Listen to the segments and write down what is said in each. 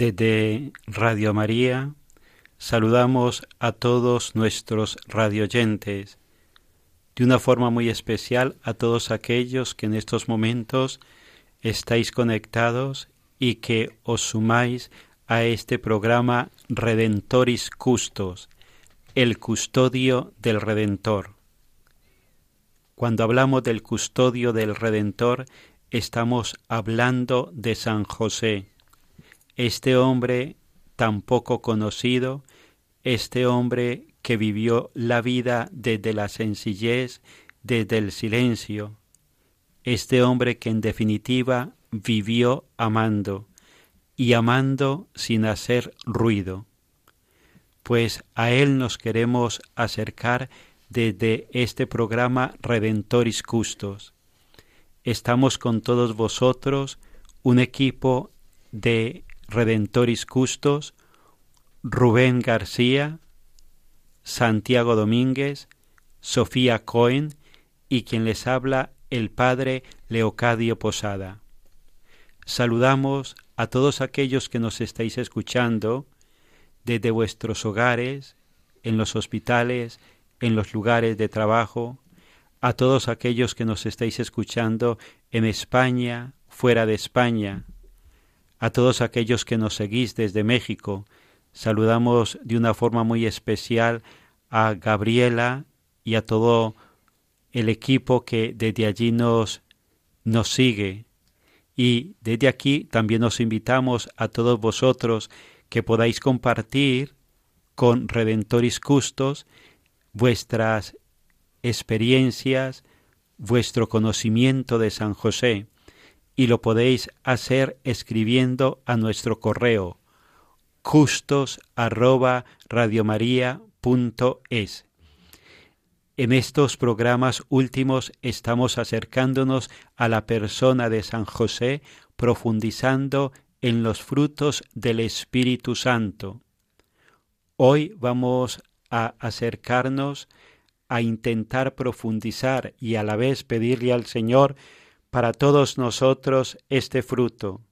Desde Radio María saludamos a todos nuestros radioyentes, de una forma muy especial a todos aquellos que en estos momentos estáis conectados y que os sumáis a este programa Redentoris Custos, el custodio del Redentor. Cuando hablamos del custodio del Redentor, estamos hablando de San José, este hombre tan poco conocido, este hombre que vivió la vida desde la sencillez, desde el silencio, este hombre que en definitiva vivió amando y amando sin hacer ruido. Pues a Él nos queremos acercar desde este programa Redentoris Custos. Estamos con todos vosotros, un equipo de Redentoris Custos, Rubén García, Santiago Domínguez, Sofía Cohen y quien les habla el Padre Leocadio Posada. Saludamos a todos aquellos que nos estáis escuchando desde vuestros hogares, en los hospitales, en los lugares de trabajo, a todos aquellos que nos estáis escuchando en España, fuera de España, a todos aquellos que nos seguís desde México. Saludamos de una forma muy especial a Gabriela y a todo el equipo que desde allí nos, nos sigue. Y desde aquí también os invitamos a todos vosotros que podáis compartir con Redentoris Custos vuestras experiencias, vuestro conocimiento de San José, y lo podéis hacer escribiendo a nuestro correo radiomaria.es. En estos programas últimos estamos acercándonos a la persona de San José, profundizando en los frutos del Espíritu Santo. Hoy vamos a acercarnos a intentar profundizar y a la vez pedirle al Señor para todos nosotros este fruto,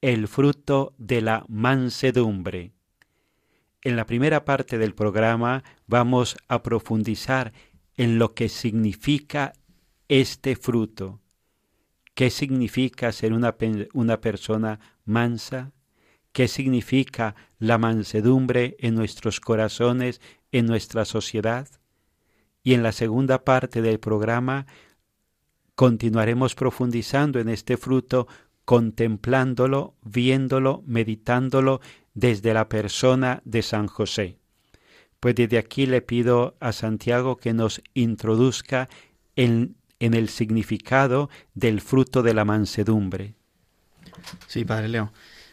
el fruto de la mansedumbre. En la primera parte del programa vamos a profundizar en lo que significa este fruto. ¿Qué significa ser una, una persona mansa? ¿Qué significa la mansedumbre en nuestros corazones, en nuestra sociedad? Y en la segunda parte del programa continuaremos profundizando en este fruto, contemplándolo, viéndolo, meditándolo desde la persona de San José. Pues desde aquí le pido a Santiago que nos introduzca en, el significado del fruto de la mansedumbre. Sí, Padre Leo.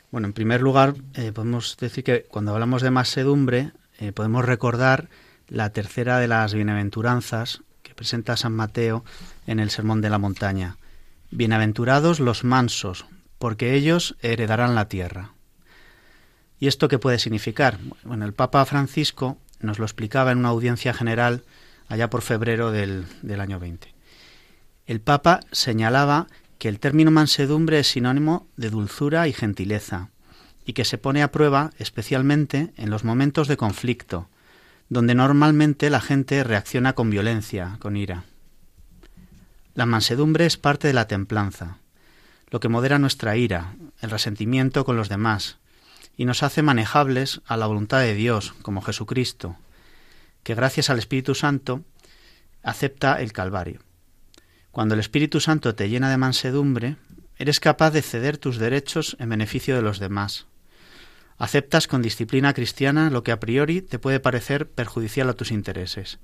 Bueno, en primer lugar, eh, podemos decir que cuando hablamos de mansedumbre, eh, podemos recordar la tercera de las bienaventuranzas presenta San Mateo en el Sermón de la Montaña. Bienaventurados los mansos, porque ellos heredarán la tierra. ¿Y esto qué puede significar? Bueno, el Papa Francisco nos lo explicaba en una audiencia general allá por febrero del, del año 20. El Papa señalaba que el término mansedumbre es sinónimo de dulzura y gentileza, y que se pone a prueba especialmente en los momentos de conflicto, donde normalmente la gente reacciona con violencia, con ira. La mansedumbre es parte de la templanza, lo que modera nuestra ira, el resentimiento con los demás, y nos hace manejables a la voluntad de Dios, como Jesucristo, que gracias al Espíritu Santo acepta el Calvario. Cuando el Espíritu Santo te llena de mansedumbre, eres capaz de ceder tus derechos en beneficio de los demás. Aceptas con disciplina cristiana lo que a priori te puede parecer perjudicial a tus intereses.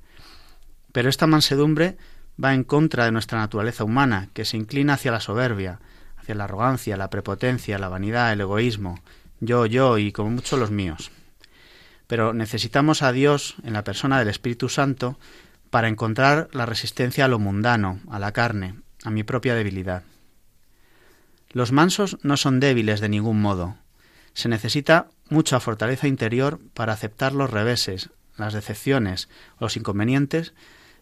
Pero esta mansedumbre va en contra de nuestra naturaleza humana, que se inclina hacia la soberbia, hacia la arrogancia, la prepotencia, la vanidad, el egoísmo, yo, yo y como mucho los míos. Pero necesitamos a Dios en la persona del Espíritu Santo para encontrar la resistencia a lo mundano, a la carne, a mi propia debilidad. Los mansos no son débiles de ningún modo. Se necesita mucha fortaleza interior para aceptar los reveses, las decepciones, los inconvenientes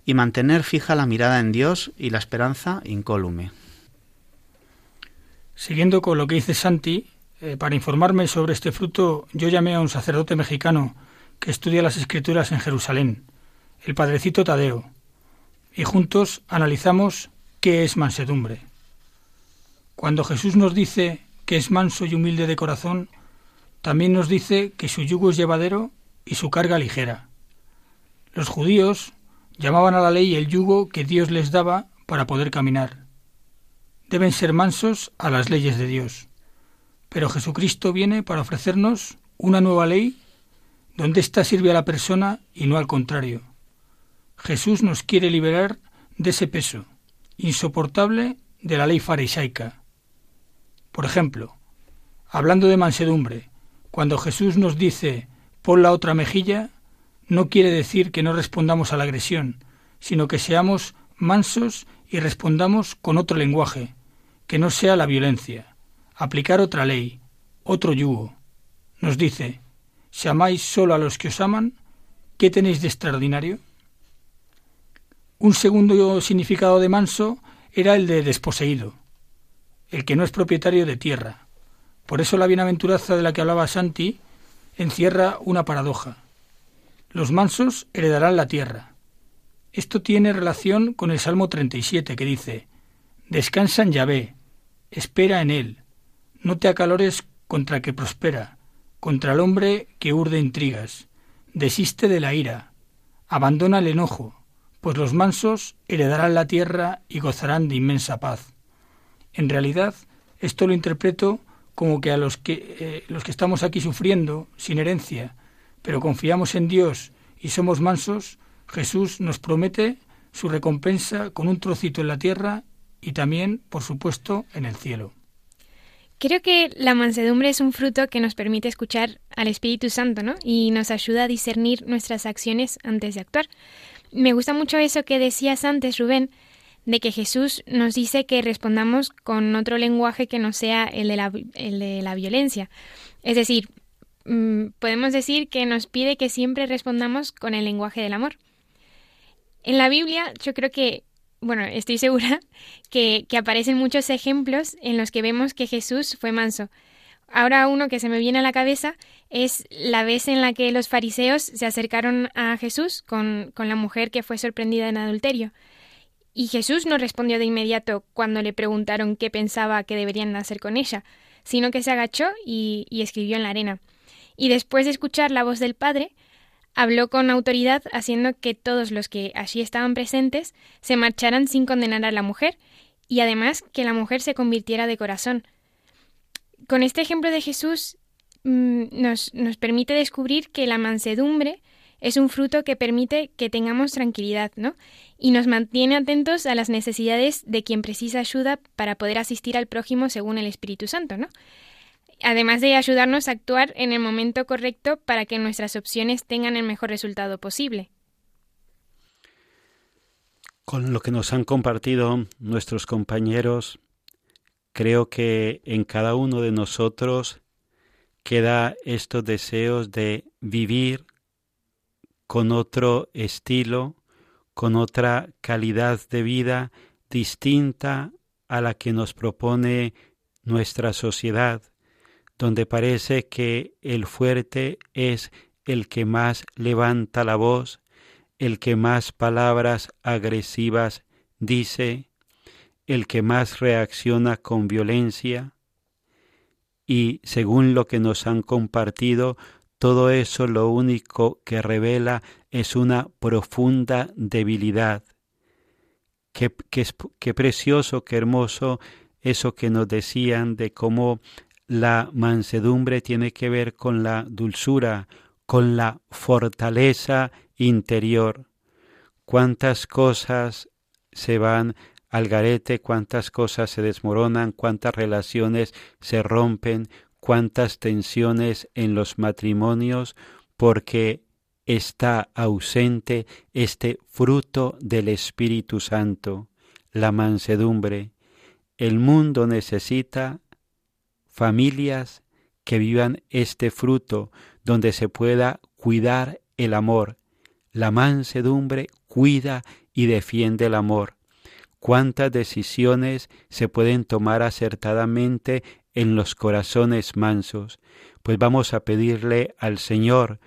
y mantener fija la mirada en Dios y la esperanza incólume. Siguiendo con lo que dice Santi, eh, para informarme sobre este fruto, yo llamé a un sacerdote mexicano que estudia las escrituras en Jerusalén el padrecito Tadeo, y juntos analizamos qué es mansedumbre. Cuando Jesús nos dice que es manso y humilde de corazón, también nos dice que su yugo es llevadero y su carga ligera. Los judíos llamaban a la ley el yugo que Dios les daba para poder caminar. Deben ser mansos a las leyes de Dios. Pero Jesucristo viene para ofrecernos una nueva ley donde ésta sirve a la persona y no al contrario. Jesús nos quiere liberar de ese peso insoportable de la ley farisaica. Por ejemplo, hablando de mansedumbre, cuando Jesús nos dice pon la otra mejilla, no quiere decir que no respondamos a la agresión, sino que seamos mansos y respondamos con otro lenguaje, que no sea la violencia, aplicar otra ley, otro yugo. Nos dice, si amáis solo a los que os aman, ¿qué tenéis de extraordinario? Un segundo significado de manso era el de desposeído, el que no es propietario de tierra. Por eso la bienaventuranza de la que hablaba Santi encierra una paradoja. Los mansos heredarán la tierra. Esto tiene relación con el Salmo 37 que dice, Descansa en Yahvé, espera en él, no te acalores contra que prospera, contra el hombre que urde intrigas, desiste de la ira, abandona el enojo, pues los mansos heredarán la tierra y gozarán de inmensa paz. En realidad, esto lo interpreto como que a los que, eh, los que estamos aquí sufriendo, sin herencia, pero confiamos en Dios y somos mansos, Jesús nos promete su recompensa con un trocito en la tierra y también, por supuesto, en el cielo. Creo que la mansedumbre es un fruto que nos permite escuchar al Espíritu Santo, ¿no? Y nos ayuda a discernir nuestras acciones antes de actuar. Me gusta mucho eso que decías antes, Rubén, de que Jesús nos dice que respondamos con otro lenguaje que no sea el de la, el de la violencia. Es decir, mm, podemos decir que nos pide que siempre respondamos con el lenguaje del amor. En la Biblia yo creo que, bueno, estoy segura que, que aparecen muchos ejemplos en los que vemos que Jesús fue manso. Ahora uno que se me viene a la cabeza es la vez en la que los fariseos se acercaron a Jesús con, con la mujer que fue sorprendida en adulterio. Y Jesús no respondió de inmediato cuando le preguntaron qué pensaba que deberían hacer con ella, sino que se agachó y, escribió en la arena. Y después de escuchar la voz del Padre, habló con autoridad haciendo que todos los que allí estaban presentes se marcharan sin condenar a la mujer, y además que la mujer se convirtiera de corazón. Con este ejemplo de Jesús Mm, nos permite descubrir que la mansedumbre es un fruto que permite que tengamos tranquilidad, ¿no? Y nos mantiene atentos a las necesidades de quien precisa ayuda para poder asistir al prójimo según el Espíritu Santo, ¿no? Además de ayudarnos a actuar en el momento correcto para que nuestras opciones tengan el mejor resultado posible. Con lo que nos han compartido nuestros compañeros, creo que en cada uno de nosotros queda estos deseos de vivir con otro estilo, con otra calidad de vida distinta a la que nos propone nuestra sociedad, donde parece que el fuerte es el que más levanta la voz, el que más palabras agresivas dice, el que más reacciona con violencia, y según lo que nos han compartido, todo eso lo único que revela es una profunda debilidad. Qué, precioso, qué hermoso eso que nos decían de cómo la mansedumbre tiene que ver con la dulzura, con la fortaleza interior. Cuántas cosas se van al garete, cuántas cosas se desmoronan, cuántas relaciones se rompen, cuántas tensiones en los matrimonios, porque está ausente este fruto del Espíritu Santo, la mansedumbre. El mundo necesita familias que vivan este fruto, donde se pueda cuidar el amor. La mansedumbre cuida y defiende el amor cuántas decisiones se pueden tomar acertadamente en los corazones mansos, pues vamos a pedirle al Señor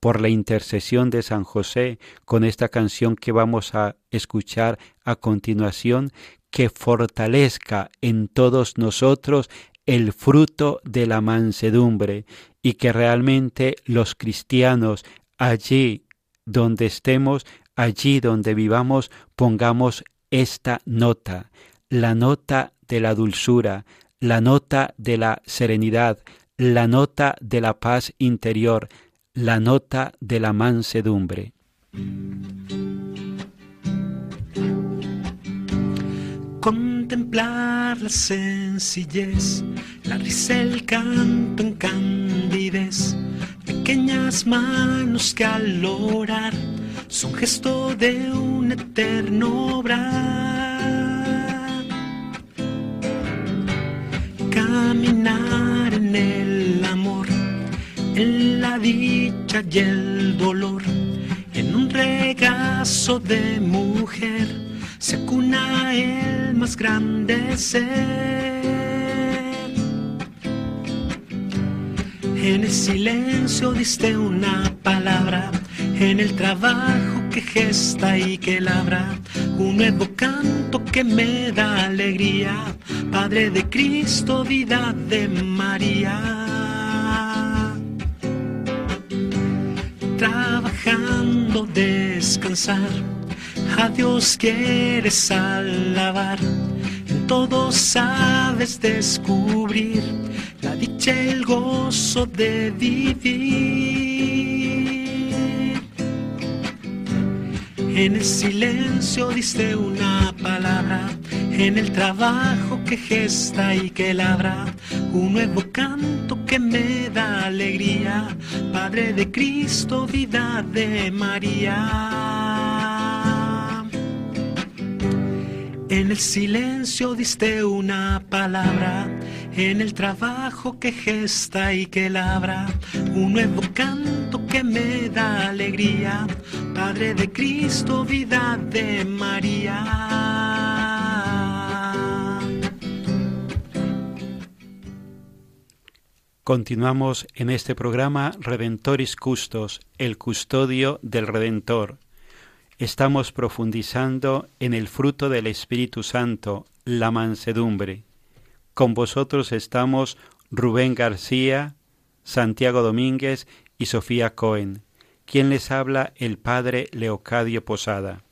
por la intercesión de San José con esta canción que vamos a escuchar a continuación, que fortalezca en todos nosotros el fruto de la mansedumbre y que realmente los cristianos allí donde estemos, allí donde vivamos, pongamos esta nota, la nota de la dulzura, la nota de la serenidad, la nota de la paz interior, la nota de la mansedumbre. Contemplar la sencillez, la risa, el canto en candidez, pequeñas manos que al orar son gesto de un eterno obrar. Caminar en el amor, en la dicha y el dolor, en un regazo de mujer, se cuna el más grande ser. En el silencio diste una palabra en el trabajo que gesta y que labra, un nuevo canto que me da alegría, Padre de Cristo, vida de María. Trabajando, descansar, a Dios quieres alabar, en todo sabes descubrir la dicha, el gozo de vivir. En el silencio diste una palabra, en el trabajo que gesta y que labra, un nuevo canto que me da alegría, Padre de Cristo, vida de María. En el silencio diste una palabra, en el trabajo que gesta y que labra, un nuevo canto que me da alegría, Padre de Cristo, vida de María. Continuamos en este programa Redentoris Custos, el custodio del Redentor. Estamos profundizando en el fruto del Espíritu Santo, la mansedumbre. Con vosotros estamos Rubén García, Santiago Domínguez y Sofía Cohen. Quien les habla el Padre Leocadio Posada.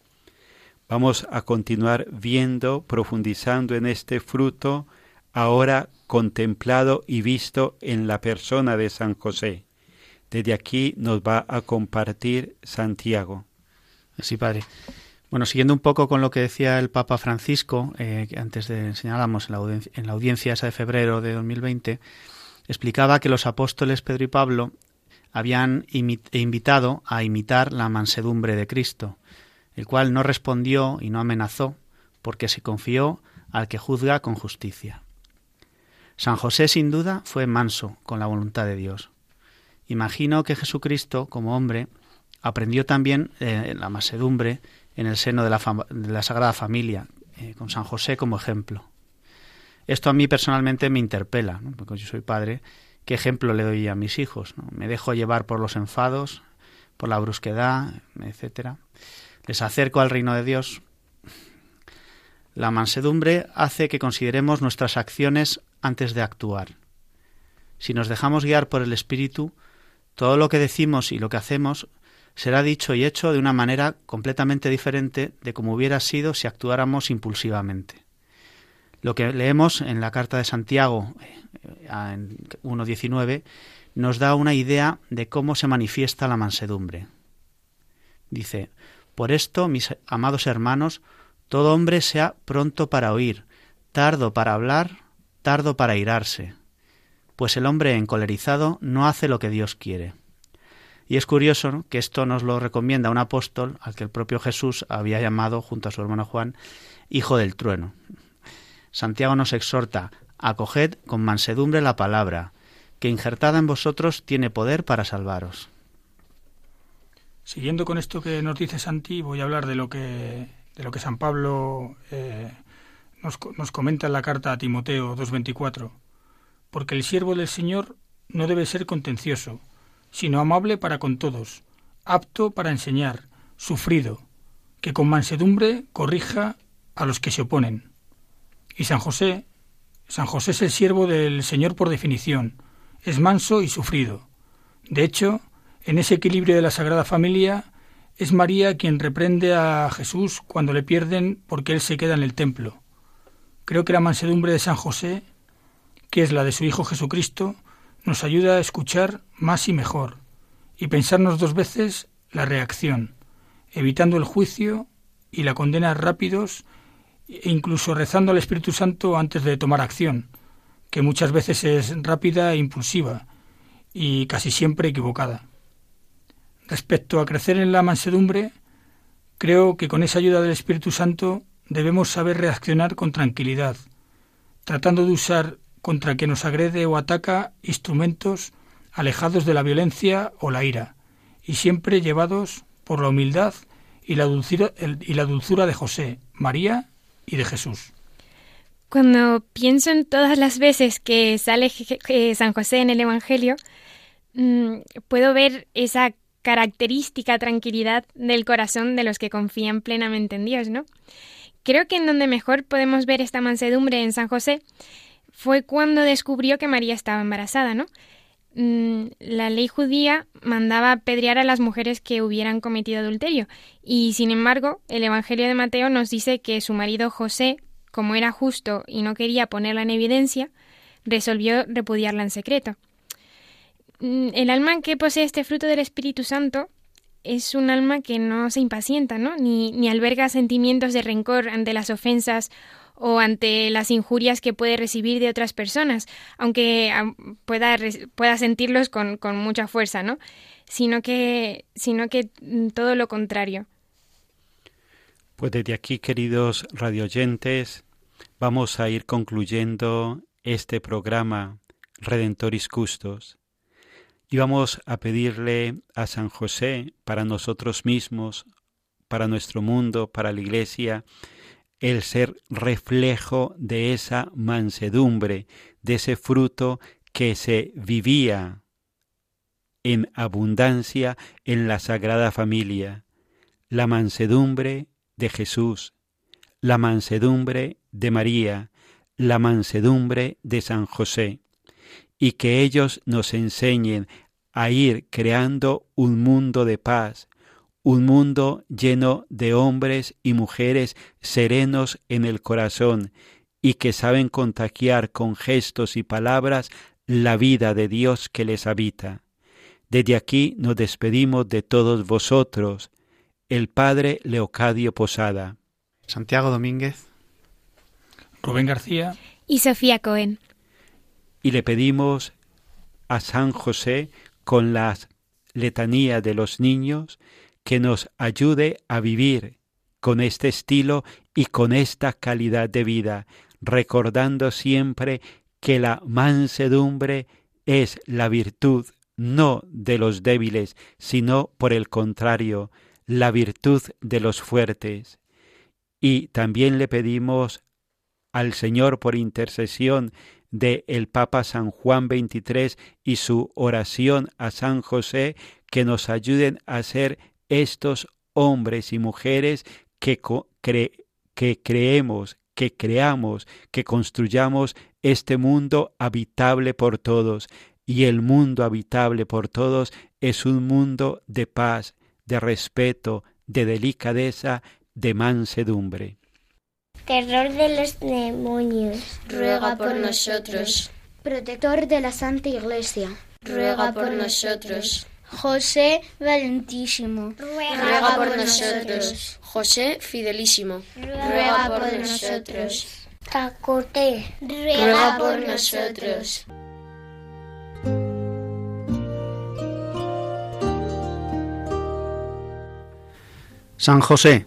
Vamos a continuar viendo, profundizando en este fruto, ahora contemplado y visto en la persona de San José. Desde aquí nos va a compartir Santiago. Sí, padre. Bueno, siguiendo un poco con lo que decía el Papa Francisco, eh, que antes de señalamos en la, audiencia, en la audiencia esa de febrero de 2020, explicaba que los apóstoles Pedro y Pablo habían invitado a imitar la mansedumbre de Cristo, el cual no respondió y no amenazó, porque se confió al que juzga con justicia. San José sin duda fue manso con la voluntad de Dios. Imagino que Jesucristo, como hombre, aprendió también eh, la mansedumbre en el seno de la, de la Sagrada Familia, eh, con San José como ejemplo. Esto a mí personalmente me interpela, porque yo soy padre, ¿qué ejemplo le doy a mis hijos? ¿Me dejo llevar por los enfados, por la brusquedad, etcétera? ¿Les acerco al reino de Dios? La mansedumbre hace que consideremos nuestras acciones antes de actuar. Si nos dejamos guiar por el Espíritu, todo lo que decimos y lo que hacemos será dicho y hecho de una manera completamente diferente de como hubiera sido si actuáramos impulsivamente. Lo que leemos en la carta de Santiago eh, en 1.19 nos da una idea de cómo se manifiesta la mansedumbre. Dice, Por esto, mis amados hermanos, todo hombre sea pronto para oír, tardo para hablar, tardo para irarse, pues el hombre encolerizado no hace lo que Dios quiere. Y es curioso que esto nos lo recomienda un apóstol al que el propio Jesús había llamado, junto a su hermano Juan, hijo del trueno. Santiago nos exhorta, acoged con mansedumbre la palabra, que injertada en vosotros tiene poder para salvaros. Siguiendo con esto que nos dice Santi, voy a hablar de lo que, de lo que San Pablo eh, nos, nos comenta en la carta a Timoteo 2.24. Porque el siervo del Señor no debe ser contencioso, sino amable para con todos, apto para enseñar, sufrido, que con mansedumbre corrija a los que se oponen. Y San José, San José es el siervo del Señor por definición, es manso y sufrido. De hecho, en ese equilibrio de la Sagrada Familia, es María quien reprende a Jesús cuando le pierden porque él se queda en el templo. Creo que la mansedumbre de San José, que es la de su Hijo Jesucristo, nos ayuda a escuchar más y mejor, y pensarnos dos veces la reacción, evitando el juicio y la condena rápidos e incluso rezando al Espíritu Santo antes de tomar acción, que muchas veces es rápida e impulsiva y casi siempre equivocada. Respecto a crecer en la mansedumbre, creo que con esa ayuda del Espíritu Santo debemos saber reaccionar con tranquilidad, tratando de usar contra que nos agrede o ataca instrumentos alejados de la violencia o la ira, y siempre llevados por la humildad y la dulzura, y la dulzura de José, María y de Jesús. Cuando pienso en todas las veces que sale San José en el Evangelio, mm, puedo ver esa característica tranquilidad del corazón de los que confían plenamente en Dios, ¿no? Creo que en donde mejor podemos ver esta mansedumbre en San José fue cuando descubrió que María estaba embarazada, ¿no? Mm, la ley judía mandaba apedrear a las mujeres que hubieran cometido adulterio, y sin embargo, el Evangelio de Mateo nos dice que su marido José, como era justo y no quería ponerla en evidencia, resolvió repudiarla en secreto. Mm, el alma que posee este fruto del Espíritu Santo es un alma que no se impacienta, ¿no? Ni, alberga sentimientos de rencor ante las ofensas o ante las injurias que puede recibir de otras personas, aunque pueda, pueda sentirlos con, con mucha fuerza, ¿no? Sino que, sino que mm, todo lo contrario. Pues desde aquí, queridos radioyentes, vamos a ir concluyendo este programa Redentoris Custos y vamos a pedirle a San José para nosotros mismos, para nuestro mundo, para la Iglesia, el ser reflejo de esa mansedumbre, de ese fruto que se vivía en abundancia en la Sagrada Familia, la mansedumbre de Jesús, la mansedumbre de María, la mansedumbre de San José, y que ellos nos enseñen a ir creando un mundo de paz, un mundo lleno de hombres y mujeres serenos en el corazón y que saben contagiar con gestos y palabras la vida de Dios que les habita. Desde aquí nos despedimos de todos vosotros, el Padre Leocadio Posada, Santiago Domínguez, Rubén García y Sofía Cohen. Y le pedimos a San José con las letanías de los niños que nos ayude a vivir con este estilo y con esta calidad de vida, recordando siempre que la mansedumbre es la virtud no de los débiles, sino por el contrario, la virtud de los fuertes. Y también le pedimos al Señor por intercesión de el Papa San Juan XXIII y su oración a San José que nos ayuden a ser estos hombres y mujeres que, que creemos, que creamos, que construyamos este mundo habitable por todos. Y el mundo habitable por todos es un mundo de paz, de respeto, de delicadeza, de mansedumbre. Terror de los demonios. Ruega por nosotros. Protector de la Santa Iglesia. Ruega por nosotros. José Valentísimo. Ruega por nosotros. José Fidelísimo. Ruega por nosotros. Tacote. Ruega por nosotros. San José,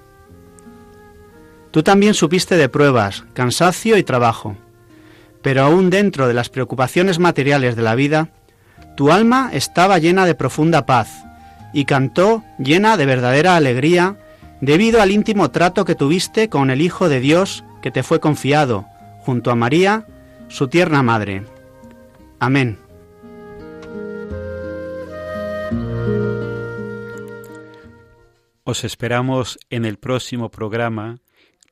Tú también supiste de pruebas, cansancio y trabajo, pero aún dentro de las preocupaciones materiales de la vida, tu alma estaba llena de profunda paz y cantó llena de verdadera alegría debido al íntimo trato que tuviste con el Hijo de Dios que te fue confiado, junto a María, su tierna madre. Amén. Os esperamos en el próximo programa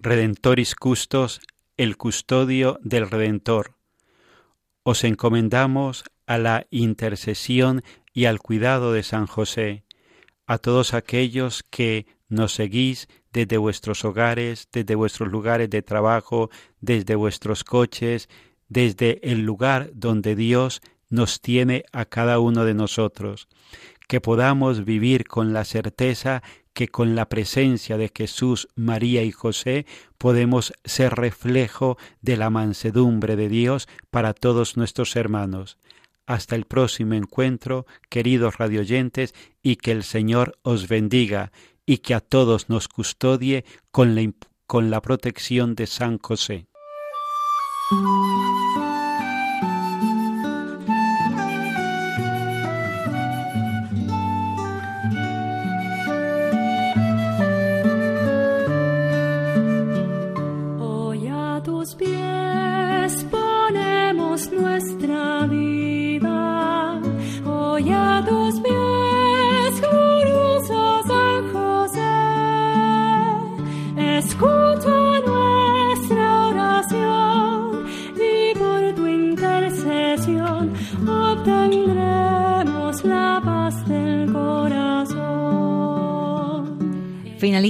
Redentoris Custos, el custodio del Redentor. Os encomendamos a la intercesión y al cuidado de San José, a todos aquellos que nos seguís desde vuestros hogares, desde vuestros lugares de trabajo, desde vuestros coches, desde el lugar donde Dios nos tiene a cada uno de nosotros, que podamos vivir con la certeza que con la presencia de Jesús, María y José podemos ser reflejo de la mansedumbre de Dios para todos nuestros hermanos. Hasta el próximo encuentro, queridos radioyentes, y que el Señor os bendiga y que a todos nos custodie con la, con la protección de San José.